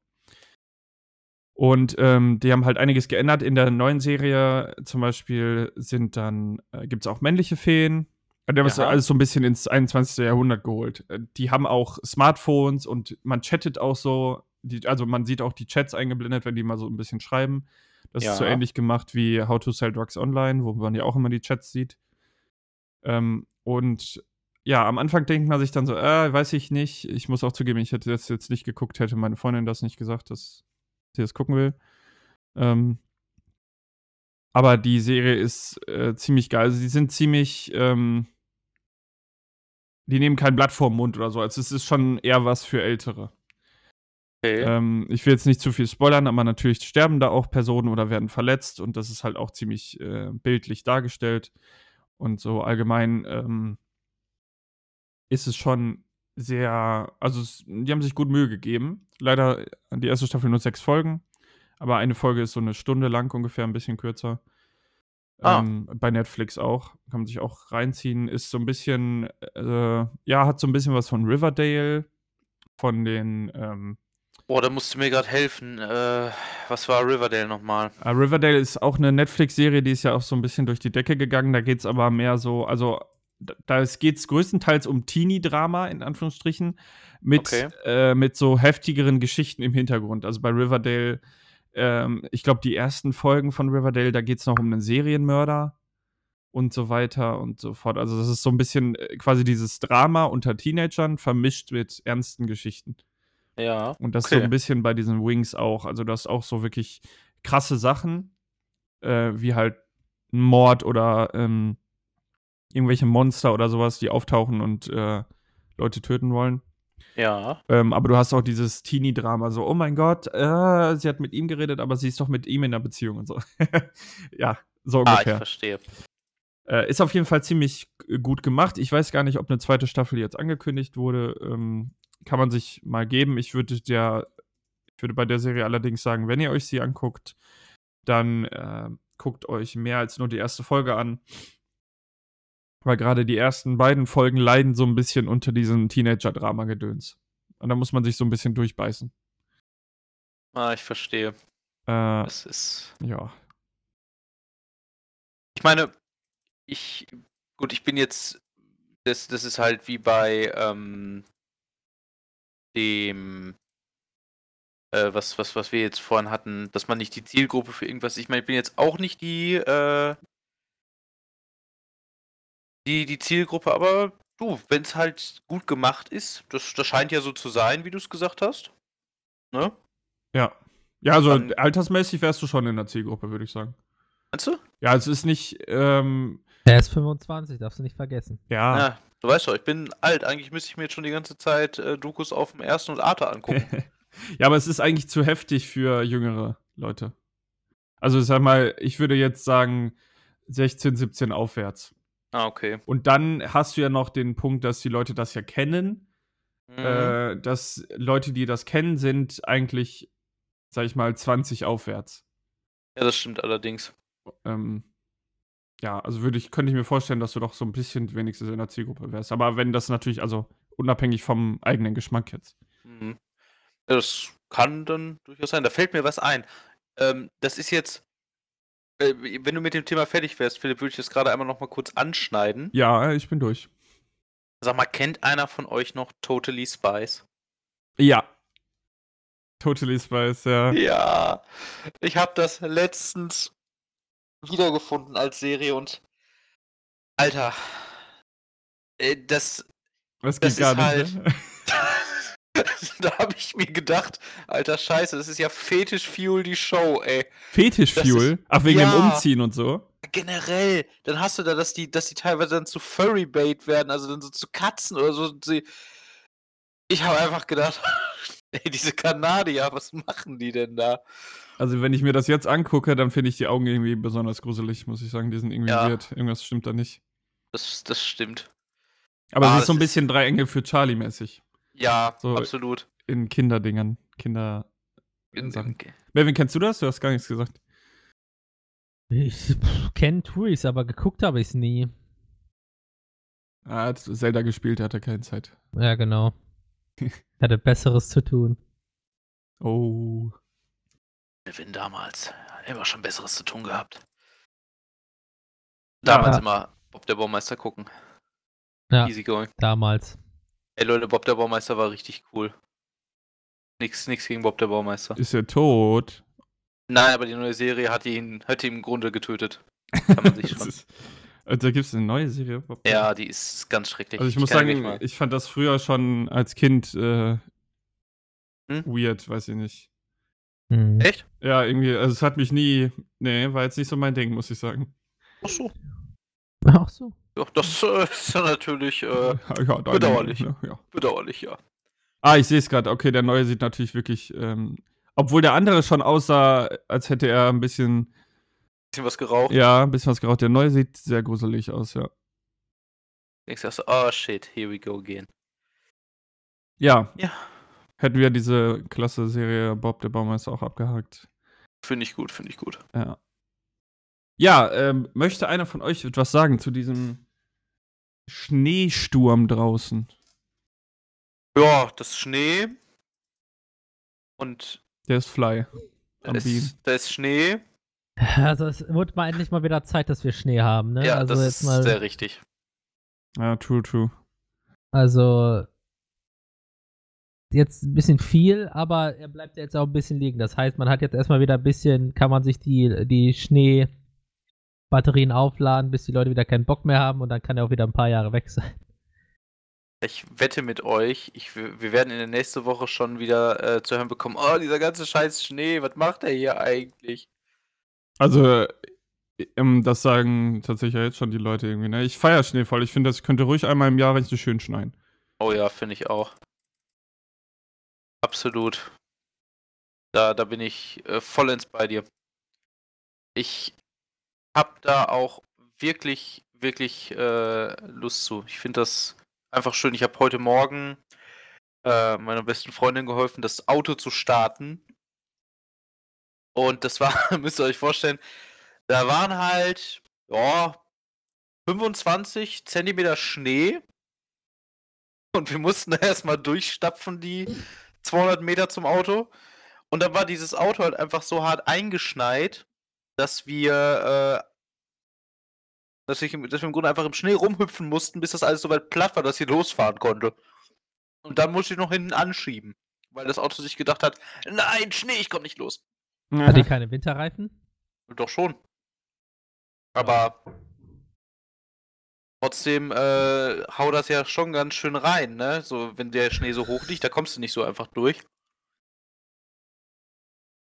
Und ähm, die haben halt einiges geändert. In der neuen Serie zum Beispiel sind dann, äh, gibt es auch männliche Feen. Die haben es Ja. alles so ein bisschen ins 21. Jahrhundert geholt. Äh, Die haben auch Smartphones und man chattet auch so. Die, also man sieht auch die Chats eingeblendet, wenn die mal so ein bisschen schreiben. Das ist so Ja. ähnlich gemacht wie How to Sell Drugs Online, wo man ja auch immer die Chats sieht. Ähm, und ja, am Anfang denkt man sich dann so, äh, weiß ich nicht. Ich muss auch zugeben, ich hätte das jetzt nicht geguckt, hätte meine Freundin das nicht gesagt, dass sie das gucken will. Ähm, aber die Serie ist äh, ziemlich geil. Also die sind ziemlich, ähm, die nehmen kein Blatt vorm Mund oder so. Also es ist schon eher was für Ältere. Okay. Ähm, ich will jetzt nicht zu viel spoilern, aber natürlich sterben da auch Personen oder werden verletzt und das ist halt auch ziemlich äh, bildlich dargestellt. Und so allgemein ähm, ist es schon sehr, also es, die haben sich gut Mühe gegeben. Leider die erste Staffel nur sechs Folgen, aber eine Folge ist so eine Stunde lang ungefähr, ein bisschen kürzer. Ah. Ähm, bei Netflix auch, kann man sich auch reinziehen. Ist so ein bisschen, äh, ja, hat so ein bisschen was von Riverdale, von den, ähm, Boah, da musst du mir gerade helfen. Äh, was war Riverdale nochmal? äh, Riverdale ist auch eine Netflix-Serie, die ist ja auch so ein bisschen durch die Decke gegangen. Da geht es aber mehr so, also da- geht es größtenteils um Teenie-Drama, in Anführungsstrichen, mit, Okay. äh, mit so heftigeren Geschichten im Hintergrund. Also bei Riverdale, ähm, ich glaube, die ersten Folgen von Riverdale, da geht es noch um einen Serienmörder und so weiter und so fort. Also das ist so ein bisschen äh, quasi dieses Drama unter Teenagern vermischt mit ernsten Geschichten. Ja. Und das ist so Okay. ein bisschen bei diesen Wings auch. Also, du hast auch so wirklich krasse Sachen, äh, wie halt ein Mord oder ähm, irgendwelche Monster oder sowas, die auftauchen und äh, Leute töten wollen. Ja. Ähm, aber du hast auch dieses Teenie-Drama, so, oh mein Gott, äh, sie hat mit ihm geredet, aber sie ist doch mit ihm in einer Beziehung und so. (laughs) ja, so Ah, ich ungefähr. verstehe. Äh, ist auf jeden Fall ziemlich g- gut gemacht. Ich weiß gar nicht, ob eine zweite Staffel jetzt angekündigt wurde. Ähm, kann man sich mal geben. Ich würde der, ich würde bei der Serie allerdings sagen, wenn ihr euch sie anguckt, dann äh, guckt euch mehr als nur die erste Folge an. Weil gerade die ersten beiden Folgen leiden so ein bisschen unter diesem Teenager-Drama-Gedöns. Und da muss man sich so ein bisschen durchbeißen. Ah, ich verstehe. Äh, Das ist. ja. Ich meine, ich. Gut, ich bin jetzt. Das, das ist halt wie bei ähm, dem. Äh, was, was, was wir jetzt vorhin hatten, dass man nicht die Zielgruppe für irgendwas. Ich meine, ich bin jetzt auch nicht die. Äh, die, die Zielgruppe, aber du, wenn es halt gut gemacht ist, das, das scheint ja so zu sein, wie du es gesagt hast. Ne? Ja. Ja, also Dann- altersmäßig wärst du schon in der Zielgruppe, würde ich sagen. Meinst du? Ja, es ist nicht, ähm, Er ist 25, darfst du nicht vergessen. ja. Ja, du weißt doch, ich bin alt. Eigentlich müsste ich mir jetzt schon die ganze Zeit äh, Dokus auf dem ersten und Arte angucken. (laughs) ja, aber es ist eigentlich zu heftig für jüngere Leute. Also ich sag mal, ich würde jetzt sagen 16, 17 aufwärts. Ah, okay. Und dann hast du ja noch den Punkt, dass die Leute das ja kennen. Mhm. Äh, dass Leute, die das kennen, sind eigentlich, sag ich mal, 20 aufwärts. ja, das stimmt allerdings. Ähm, ja, also würde ich, könnte ich mir vorstellen, dass du doch so ein bisschen wenigstens in der Zielgruppe wärst. Aber wenn das natürlich, also unabhängig vom eigenen Geschmack jetzt. Mhm. Ja, das kann dann durchaus sein. Da fällt mir was ein. Ähm, das ist jetzt. Äh, wenn du mit dem Thema fertig wärst, Philipp, würde ich das gerade einmal noch mal kurz anschneiden. Ja, ich bin durch. Sag mal, kennt einer von euch noch Totally Spies? Ja. Totally Spice, ja. Ja, ich habe das letztens wiedergefunden als Serie und Alter, äh, das, Das das ist nicht. halt- Ne? Da habe ich mir gedacht, alter Scheiße, das ist ja Fetisch Fuel die Show, ey. Fetisch-Fuel? Ach, wegen dem Ja. Umziehen und so? Generell, dann hast du da, dass die, dass die teilweise dann zu Furry-Bait werden, also dann so zu Katzen oder so. Ich habe einfach gedacht, (laughs) ey, diese Kanadier, was machen die denn da? Also, wenn ich mir das jetzt angucke, dann finde ich die Augen irgendwie besonders gruselig, muss ich sagen. Die sind irgendwie Ja. weird. Irgendwas stimmt da nicht. Das, das stimmt. Aber Ah, sie ist so ein das ist- bisschen drei Engel für Charlie-mäßig. Ja, So, absolut. In Kinderdingern. Kinder. In, Sachen. in, Melvin, kennst du das? Du hast gar nichts gesagt. Ich kenne Touris, aber geguckt habe ich es nie. Er hat Zelda gespielt, er hatte keine Zeit. Ja, genau. (laughs) Hatte Besseres zu tun. Oh. Melvin damals. Immer schon Besseres zu tun gehabt. Damals Ja. immer Bob der Baumeister gucken. Ja, Easy going. damals. Ey Leute, Bob der Baumeister war richtig cool. Nix, nix gegen Bob der Baumeister. Ist er tot? Nein, aber die neue Serie hat ihn, hat ihn im Grunde getötet. (laughs) Kann man sich schon. ist, also, da gibt es eine neue Serie. Bob? Ja, die ist ganz schrecklich. Also ich muss kann sagen, ich fand das früher schon als Kind äh, Hm? weird, weiß ich nicht. Hm. Echt? Ja, irgendwie, also es hat mich nie, nee, war jetzt nicht so mein Ding, muss ich sagen. Ach so. Ach so. Ja, das äh, ist ja natürlich äh, (laughs) ja, bedauerlich. Ja, ja. bedauerlich, ja. Ah, ich sehe es gerade. Okay, der neue sieht natürlich wirklich, ähm, obwohl der andere schon aussah, als hätte er ein bisschen, Bisschen was geraucht. ja, ein bisschen was geraucht. Der neue sieht sehr gruselig aus, ja. Denkst du, so, oh shit, here we go again. Ja. Ja. Hätten wir diese klasse Serie Bob der Baumeister auch abgehakt. Finde ich gut, finde ich gut. Ja. Ja, ähm, möchte einer von euch etwas sagen zu diesem Schneesturm draußen? Ja, das ist Schnee. Und Der ist Fly. da ist, da ist Schnee. Also es wird mal endlich mal wieder Zeit, dass wir Schnee haben, ne? Ja, also das jetzt ist mal, sehr richtig. Ja, true, true. also jetzt ein bisschen viel, aber er bleibt jetzt auch ein bisschen liegen. Das heißt, man hat jetzt erstmal wieder ein bisschen, kann man sich die, die Schneebatterien aufladen, bis die Leute wieder keinen Bock mehr haben und dann kann er auch wieder ein paar Jahre weg sein. Ich wette mit euch, ich, wir werden in der nächsten Woche schon wieder äh, zu hören bekommen, oh, dieser ganze scheiß Schnee, was macht er hier eigentlich? Also, ähm, das sagen tatsächlich jetzt schon die Leute irgendwie, ne? Ich feiere Schnee voll. Ich finde, das könnte ruhig einmal im Jahr richtig schön schneien. Oh ja, finde ich auch. Absolut. Da, da bin ich äh, vollends bei dir. Ich hab da auch wirklich, wirklich äh, Lust zu. Ich finde das einfach schön. Ich habe heute Morgen äh, meiner besten Freundin geholfen, das Auto zu starten. Und das war, (laughs) müsst ihr euch vorstellen, da waren halt, ja, 25 Zentimeter Schnee. Und wir mussten da erstmal durchstapfen, die 200 Meter zum Auto. Und dann war dieses Auto halt einfach so hart eingeschneit, dass wir, äh, dass, ich, dass wir im Grunde einfach im Schnee rumhüpfen mussten, bis das alles so weit platt war, dass sie losfahren konnte. Und dann musste ich noch hinten anschieben, weil das Auto sich gedacht hat, nein, Schnee, ich komm nicht los. Hat die keine Winterreifen? Doch schon. Aber trotzdem äh, hau das ja schon ganz schön rein, ne? So, wenn der Schnee so hoch liegt, da kommst du nicht so einfach durch.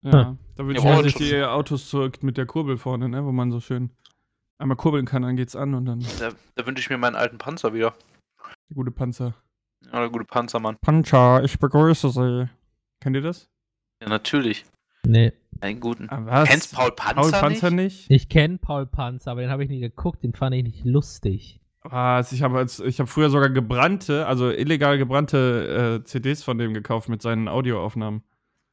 Ja, da Ja, man und sich schon- die Autos zurück mit der Kurbel vorne, ne? Wo man so schön einmal kurbeln kann, dann geht's an und dann Da, da wünsche ich mir meinen alten Panzer wieder. der gute Panzer. Ja, der gute Panzermann. Panzer, ich begrüße Sie. Kennt ihr das? Ja, natürlich. Nee. Einen guten. Ah, was? Kennst Paul Panzer, Paul Panzer nicht? nicht? Ich kenne Paul Panzer, aber den habe ich nie geguckt, den fand ich nicht lustig. Was? Ich habe als, ich habe früher sogar gebrannte, also illegal gebrannte äh, CDs von dem gekauft mit seinen Audioaufnahmen.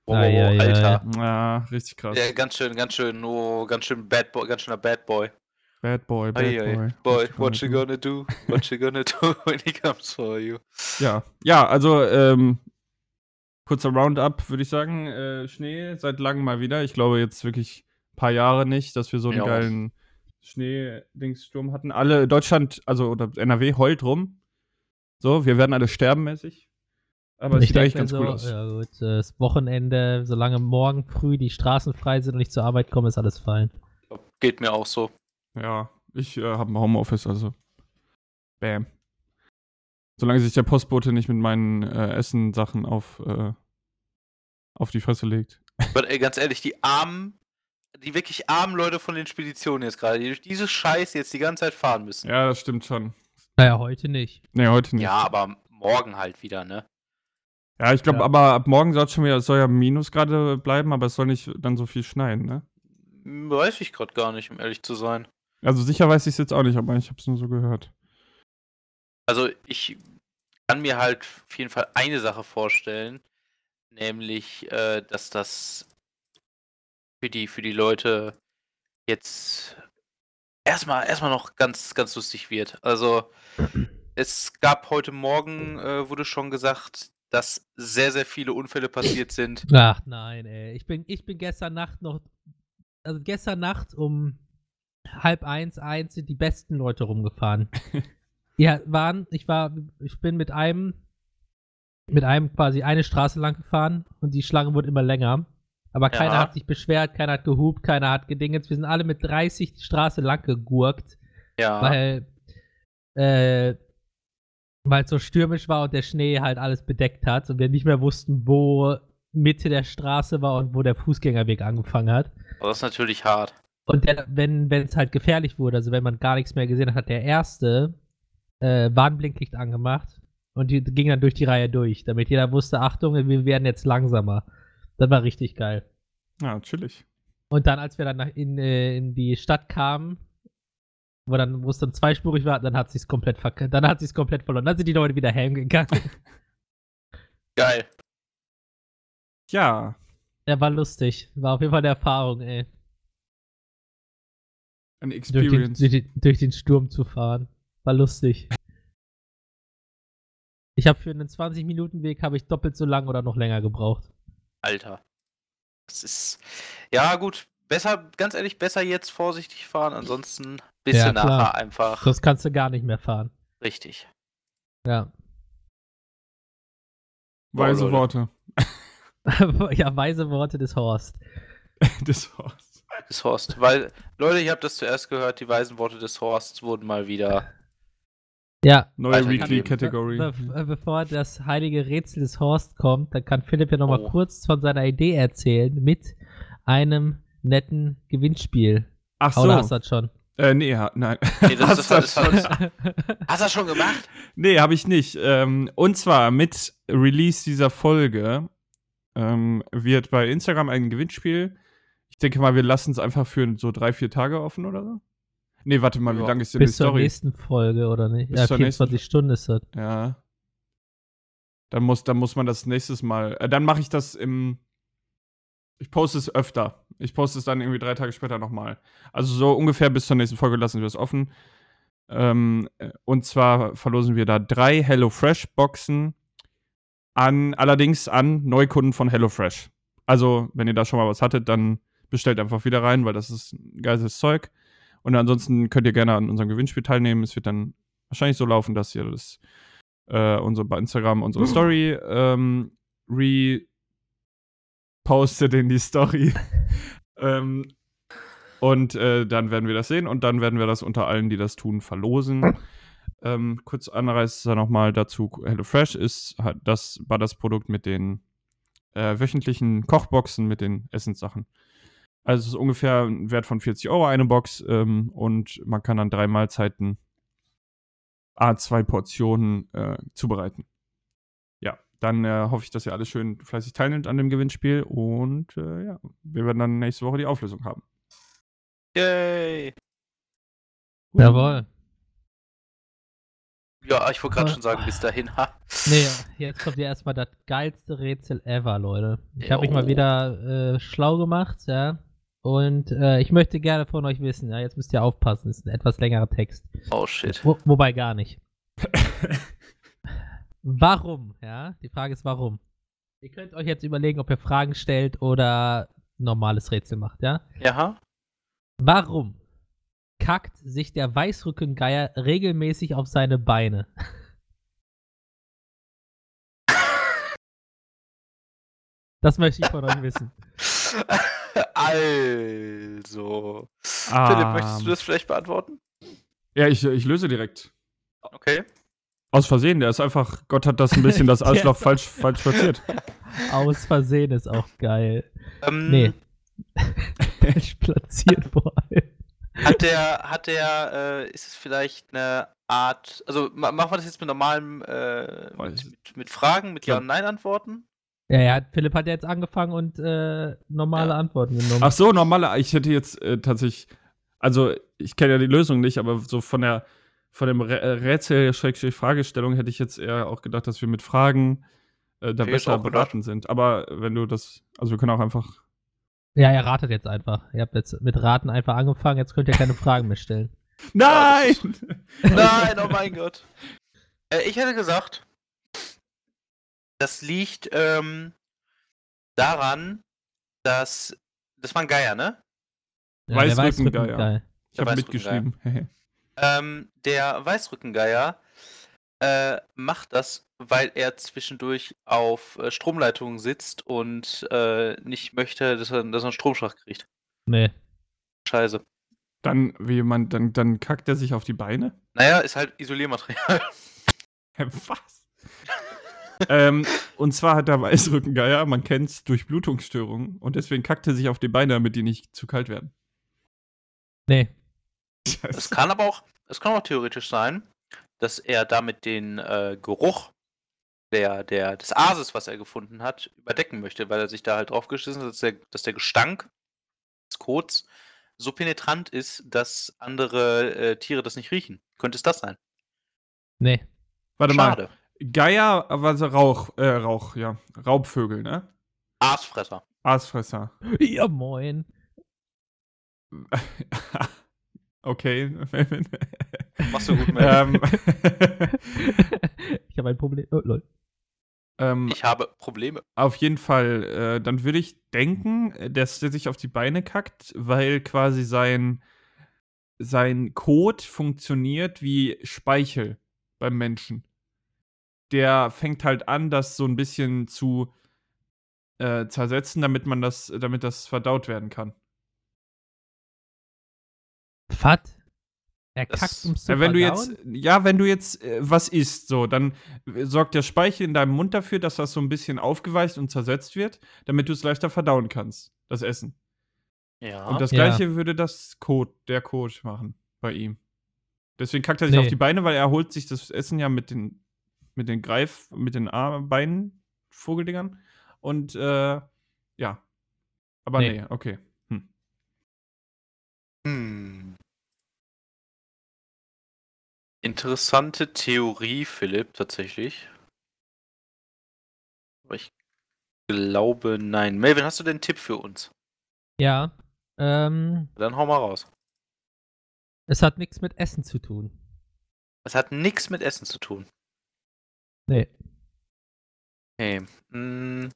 Oh, Ah, ja, ja, Alter. Ja, richtig krass. Ja, ganz schön, ganz schön, oh, ganz schön Bad Boy, ganz schöner Bad Boy. Bad Boy, Bad ei, Boy. Boy, what you gonna do? What you gonna do (laughs) when he comes for you? Ja, ja, also ähm, kurzer Roundup, würde ich sagen. Äh, Schnee seit langem mal wieder. Ich glaube jetzt wirklich ein paar Jahre nicht, dass wir so einen Ja. geilen Schneedingssturm hatten. Alle Deutschland, also oder NRW heult rum. So, wir werden alle sterben mäßig. Aber es sieht eigentlich ganz mir cool so, aus. Ja gut, äh, das Wochenende, solange morgen früh die Straßen frei sind und ich zur Arbeit komme, ist alles fein. Geht mir auch so. Ja, ich äh, habe ein Homeoffice, also. Bam. Solange sich der Postbote nicht mit meinen äh, Essen-Sachen auf, äh, auf die Fresse legt. (laughs) Aber ey, ganz ehrlich, die armen, die wirklich armen Leute von den Speditionen jetzt gerade, die durch diese Scheiße jetzt die ganze Zeit fahren müssen. Ja, das stimmt schon. Naja, heute nicht. Nee, heute nicht. Ja, aber morgen halt wieder, ne? Ja, ich glaube, Ja. aber ab morgen soll es schon wieder, es soll ja Minusgrade bleiben, aber es soll nicht dann so viel schneien, ne? Weiß ich gerade gar nicht, um ehrlich zu sein. Also sicher weiß ich es jetzt auch nicht, aber ich habe es nur so gehört. Also ich kann mir halt auf jeden Fall eine Sache vorstellen, nämlich, äh, dass das für die, für die Leute jetzt erstmal erstmal noch ganz, ganz lustig wird. Also es gab heute Morgen, äh, wurde schon gesagt, dass sehr, sehr viele Unfälle passiert sind. Ach nein, ey. Ich bin, ich bin gestern Nacht noch. Also gestern Nacht um halb eins, eins sind die besten Leute rumgefahren. (laughs) ja, waren, ich war, ich bin mit einem, mit einem quasi eine Straße lang gefahren und die Schlange wurde immer länger. Aber keiner Ja. hat sich beschwert, keiner hat gehupt, keiner hat gedinget. Wir sind alle mit 30 die Straße lang gegurkt, Ja, weil, äh, weil es so stürmisch war und der Schnee halt alles bedeckt hat und wir nicht mehr wussten, wo Mitte der Straße war und wo der Fußgängerweg angefangen hat. aber das ist natürlich hart. Und der, wenn es halt gefährlich wurde, also wenn man gar nichts mehr gesehen hat, hat der erste äh, Warnblinklicht angemacht und die ging dann durch die Reihe durch, damit jeder wusste, Achtung, wir werden jetzt langsamer. Das war richtig geil. Ja, chillig. Und dann, als wir dann nach, in, äh, in die Stadt kamen, wo dann, wo es dann zweispurig war, dann hat sich's komplett verk dann hat sich's komplett verloren. Dann sind die Leute wieder heimgegangen. (laughs) Geil. Ja, Der war lustig. War auf jeden Fall eine Erfahrung, ey. Eine Durch den, Experience. durch, den, durch den Sturm zu fahren. War lustig. Ich habe für einen 20-Minuten-Weg habe ich doppelt so lang oder noch länger gebraucht. Alter. Das ist. Ja, gut. Besser, ganz ehrlich, besser jetzt vorsichtig fahren, ansonsten bisschen Ja, nachher einfach. Sonst kannst du gar nicht mehr fahren. Richtig. Ja. Weise Oh, Worte. (laughs) ja, weise Worte des Horst. (laughs) des Horst. Des Horst. Weil, Leute, ihr habt das zuerst gehört, die weisen Worte des Horsts wurden mal wieder. Ja. Neue. Weekly Category. Be be bevor das heilige Rätsel des Horst kommt, dann kann Philipp ja noch mal Oh. kurz von seiner Idee erzählen mit einem netten Gewinnspiel. Ach Oder so. hast du das schon? Äh, nee, ha, nein. Nee, das, Hast das, du das, das das, schon? Hast du das schon gemacht? Nee, habe ich nicht. Ähm, und zwar mit Release dieser Folge ähm, wird bei Instagram ein Gewinnspiel. Ich denke mal, wir lassen es einfach für so drei, vier Tage offen oder so. Nee, warte mal, wie Ja. lange ist denn die Bis zur Story? nächsten Folge, oder nicht? Bis ja, zur nächsten 24 Stunden ist das. Ja. Dann muss, dann muss man das nächstes Mal. Äh, dann mache ich das im. Ich poste es öfter. Ich poste es dann irgendwie drei Tage später nochmal. Also so ungefähr bis zur nächsten Folge lassen wir es offen. Ähm, äh, und zwar verlosen wir da drei HelloFresh-Boxen an, allerdings an Neukunden von HelloFresh. Also, wenn ihr da schon mal was hattet, dann bestellt einfach wieder rein, weil das ist geiles Zeug. Und ansonsten könnt ihr gerne an unserem Gewinnspiel teilnehmen. Es wird dann wahrscheinlich so laufen, dass ihr das äh, unsere, bei Instagram unsere Story ähm, repostet in die Story. (laughs) ähm, und äh, dann werden wir das sehen und dann werden wir das unter allen, die das tun, verlosen. Ähm, kurz Anreißer nochmal dazu: HelloFresh ist, hat, das war das Produkt mit den äh, wöchentlichen Kochboxen mit den Essenssachen. Also es ist ungefähr ein Wert von 40 Euro eine Box ähm, und man kann dann drei Mahlzeiten A, zwei Portionen äh, zubereiten. Ja, dann äh, hoffe ich, dass ihr alle schön fleißig teilnimmt an dem Gewinnspiel und äh, ja, wir werden dann nächste Woche die Auflösung haben. Yay. Jawohl. Ja, ich wollte gerade schon sagen, bis dahin. Ha. Nee, jetzt kommt ja erstmal das geilste Rätsel ever, Leute. Ich habe mich mal wieder äh, schlau gemacht, ja. Und äh, ich möchte gerne von euch wissen, ja, jetzt müsst ihr aufpassen, ist ein etwas längerer Text. Oh shit. Wo, wobei gar nicht. (laughs) Warum, ja? Die Frage ist warum. Ihr könnt euch jetzt überlegen, ob ihr Fragen stellt oder normales Rätsel macht, ja? Ja? Warum kackt sich der Weißrückengeier regelmäßig auf seine Beine? (laughs) Das möchte ich von euch wissen. (laughs) Also. Philipp, Ah, möchtest du das vielleicht beantworten? Ja, ich, ich löse direkt. Okay. Aus Versehen, der ist einfach, Gott hat das ein bisschen das (laughs) ist- falsch, falsch platziert. (laughs) Aus Versehen ist auch geil. Ähm, Nee. (laughs) Falsch platziert vor allem. Hat der, hat der, äh, ist es vielleicht eine Art, also ma machen wir das jetzt mit normalem, äh, mit, mit, mit Fragen, mit Ja. Ja-? Ja, Philipp hat ja jetzt angefangen und äh, normale Ja. Antworten genommen. Ach so, normale, ich hätte jetzt äh, tatsächlich, also ich kenne ja die Lösung nicht, aber so von der von dem äh, Rätsel Schrägstrich Fragestellung hätte ich jetzt eher auch gedacht, dass wir mit Fragen äh, da ich besser beraten sind. Aber wenn du das, also wir können auch einfach Ja, ihr ratet jetzt einfach. Ihr habt jetzt mit Raten einfach angefangen, jetzt könnt ihr keine Fragen mehr stellen. (laughs) Nein! (laughs) Nein, oh mein Gott. Äh, ich hätte gesagt, das liegt ähm, daran, dass, das war ein Geier, ne? Ja, Weißrückengeier. Ich habe mitgeschrieben. (laughs) Ähm, der Weißrückengeier äh, macht das, weil er zwischendurch auf äh, Stromleitungen sitzt und äh, nicht möchte, dass er, dass er einen Stromschlag kriegt. Nee. Scheiße. dann, wie jemand, dann, dann kackt er sich auf die Beine? Naja, ist halt Isoliermaterial. (laughs) Was? (laughs) ähm, und zwar hat der Weißrückengeier, man kennt's, Durchblutungsstörungen und deswegen kackt er sich auf die Beine, damit die nicht zu kalt werden. Nee. Es kann aber auch, es kann auch theoretisch sein, dass er damit den äh, Geruch der, der, des Aases, was er gefunden hat, überdecken möchte, weil er sich da halt drauf geschissen hat, dass der, dass der Gestank des Kots so penetrant ist, dass andere äh, Tiere das nicht riechen. Könnte es das sein? Nee. Warte mal, Schade. Geier, also Rauch, äh, Rauch, ja. Raubvögel, ne? Aasfresser. Aasfresser. Ja, moin. (laughs) okay. (laughs) Machst du gut, Mel. ähm, (laughs) ich habe ein Problem. Oh, lol. ähm, Ich habe Probleme. Auf jeden Fall, äh, dann würde ich denken, dass der sich auf die Beine kackt, weil quasi sein, sein Kot funktioniert wie Speichel beim Menschen. Der fängt halt an, das so ein bisschen zu äh, zersetzen, damit man das, damit das verdaut werden kann. Was? Er Das- kackt ums zu Ja, wenn du verdauen? jetzt, ja, wenn du jetzt äh, was isst, so, dann äh, sorgt der Speichel in deinem Mund dafür, dass das so ein bisschen aufgeweicht und zersetzt wird, damit du es leichter verdauen kannst, das Essen. Ja. Und das Ja. gleiche würde das Code, der Code machen bei ihm. Deswegen kackt er sich Nee. auf die Beine, weil er holt sich das Essen ja mit den, mit den Greif, mit den Beinen, Vogeldingern. Und äh, ja. Aber nee, Nee. okay. Hm. Hm. Interessante Theorie, Philipp, tatsächlich. Aber ich glaube, nein. Melvin, hast du denn einen Tipp für uns? Ja. Ähm, Dann hau mal raus. es hat nichts mit Essen zu tun. Es hat nichts mit Essen zu tun. Nee. Okay. Hm,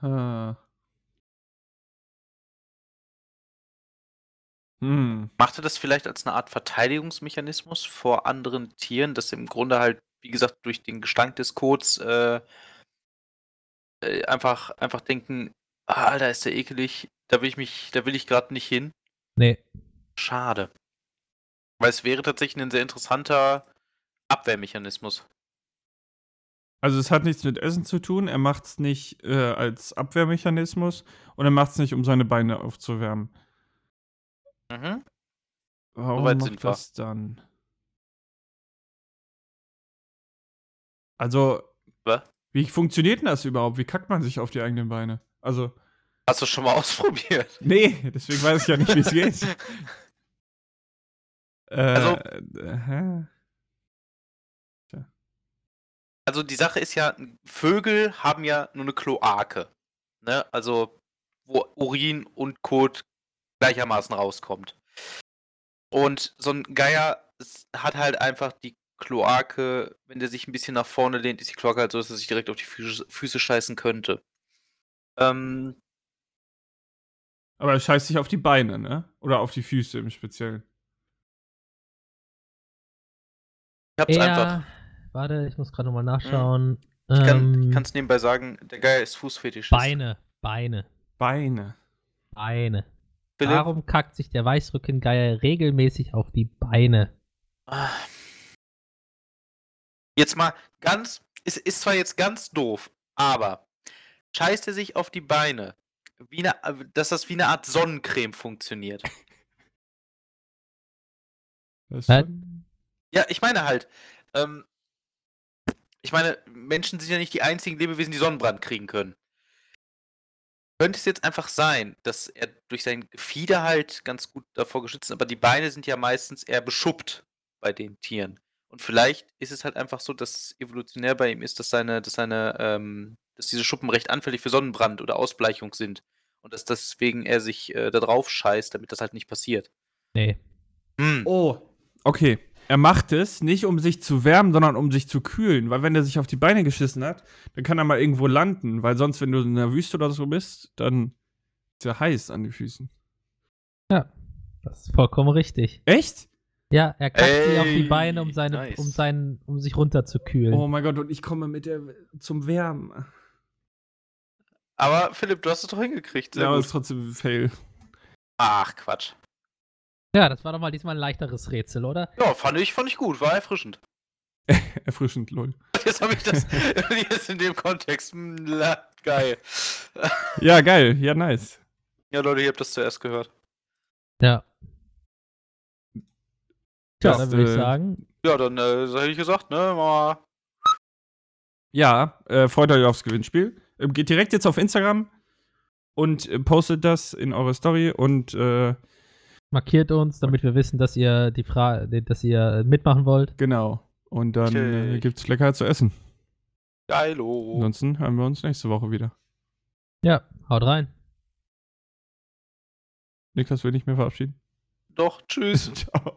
Äh. Hm. macht er das vielleicht als eine Art Verteidigungsmechanismus vor anderen Tieren, dass im Grunde halt, wie gesagt, durch den Gestank des Kots äh, äh, einfach, einfach denken, ah, Alter, ist der ekelig, da will ich mich, da will ich gerade nicht hin. Nee. Schade. Weil es wäre tatsächlich ein sehr interessanter Abwehrmechanismus. Also es hat nichts mit Essen zu tun, er macht es nicht äh, als Abwehrmechanismus und er macht es nicht, um seine Beine aufzuwärmen. Mhm. Warum Soweit macht wir. das dann? Also, Was? wie funktioniert denn das überhaupt? Wie kackt man sich auf die eigenen Beine? Also, Hast du schon mal (laughs) ausprobiert? nee, deswegen weiß ich ja nicht, wie es geht. (laughs) Äh, Also- äh, hä? Also die Sache ist ja, Vögel haben ja nur eine Kloake. Ne? Also, wo Urin und Kot gleichermaßen rauskommt. Und so ein Geier hat halt einfach die Kloake, wenn der sich ein bisschen nach vorne lehnt, ist die Kloake halt so, dass er sich direkt auf die Füße, Füße scheißen könnte. Ähm, Aber er scheißt sich auf die Beine, ne? Oder auf die Füße im Speziellen. ich hab's einfach. Warte, ich muss gerade nochmal nachschauen. Ich kann Ähm, ich kann's nebenbei sagen, der Geier ist Fußfetischist. Beine, Beine, Beine. Beine. Philipp? Warum kackt sich der Weißrückengeier regelmäßig auf die Beine? Ah. Jetzt mal ganz, es ist zwar jetzt ganz doof, aber scheißt er sich auf die Beine, wie eine, dass das wie eine Art Sonnencreme funktioniert. (laughs) Was? Ja, ich meine halt, ähm, ich meine, Menschen sind ja nicht die einzigen Lebewesen, die Sonnenbrand kriegen können. Könnte es jetzt einfach sein, dass er durch sein Gefieder halt ganz gut davor geschützt ist, aber die Beine sind ja meistens eher beschuppt bei den Tieren. Und vielleicht ist es halt einfach so, dass es evolutionär bei ihm ist, dass seine, dass seine, ähm, dass diese Schuppen recht anfällig für Sonnenbrand oder Ausbleichung sind. Und dass deswegen er sich äh, da drauf scheißt, damit das halt nicht passiert. Nee. Hm. Oh. Okay. Er macht es nicht, um sich zu wärmen, sondern um sich zu kühlen. Weil wenn er sich auf die Beine geschissen hat, dann kann er mal irgendwo landen. Weil sonst, wenn du in der Wüste oder so bist, dann ist er heiß an den Füßen. Ja, das ist vollkommen richtig. Echt? Ja, er kackt sich auf die Beine, um seine, nice. um seinen, um sich runterzukühlen. Oh mein Gott, und ich komme mit der zum Wärmen. Aber Philipp, du hast es doch hingekriegt. Sehr Ja, aber gut. ist trotzdem ein Fail. Ach, Quatsch. Ja, das war doch mal diesmal ein leichteres Rätsel, oder? Ja, fand ich, fand ich gut, war erfrischend. (laughs) Erfrischend, lol. (laughs) Jetzt habe ich das (laughs) jetzt in dem Kontext. hm, Geil. Ja, geil. Ja, nice. Ja, Leute, ihr habt das zuerst gehört. Ja. Tja, Das, dann würde ich äh, sagen, Ja, dann äh, hätte ich gesagt, ne? Mal. Ja, äh, freut euch aufs Gewinnspiel. Ähm, geht direkt jetzt auf Instagram und äh, postet das in eure Story und äh, markiert uns, damit wir wissen, dass ihr die Frage, dass ihr mitmachen wollt. genau. Und dann äh, Okay. gibt's lecker zu essen. Geilo. Ansonsten hören wir uns nächste Woche wieder. Ja, haut rein. Niklas will nicht mehr verabschieden. Doch, tschüss. (laughs) Ciao.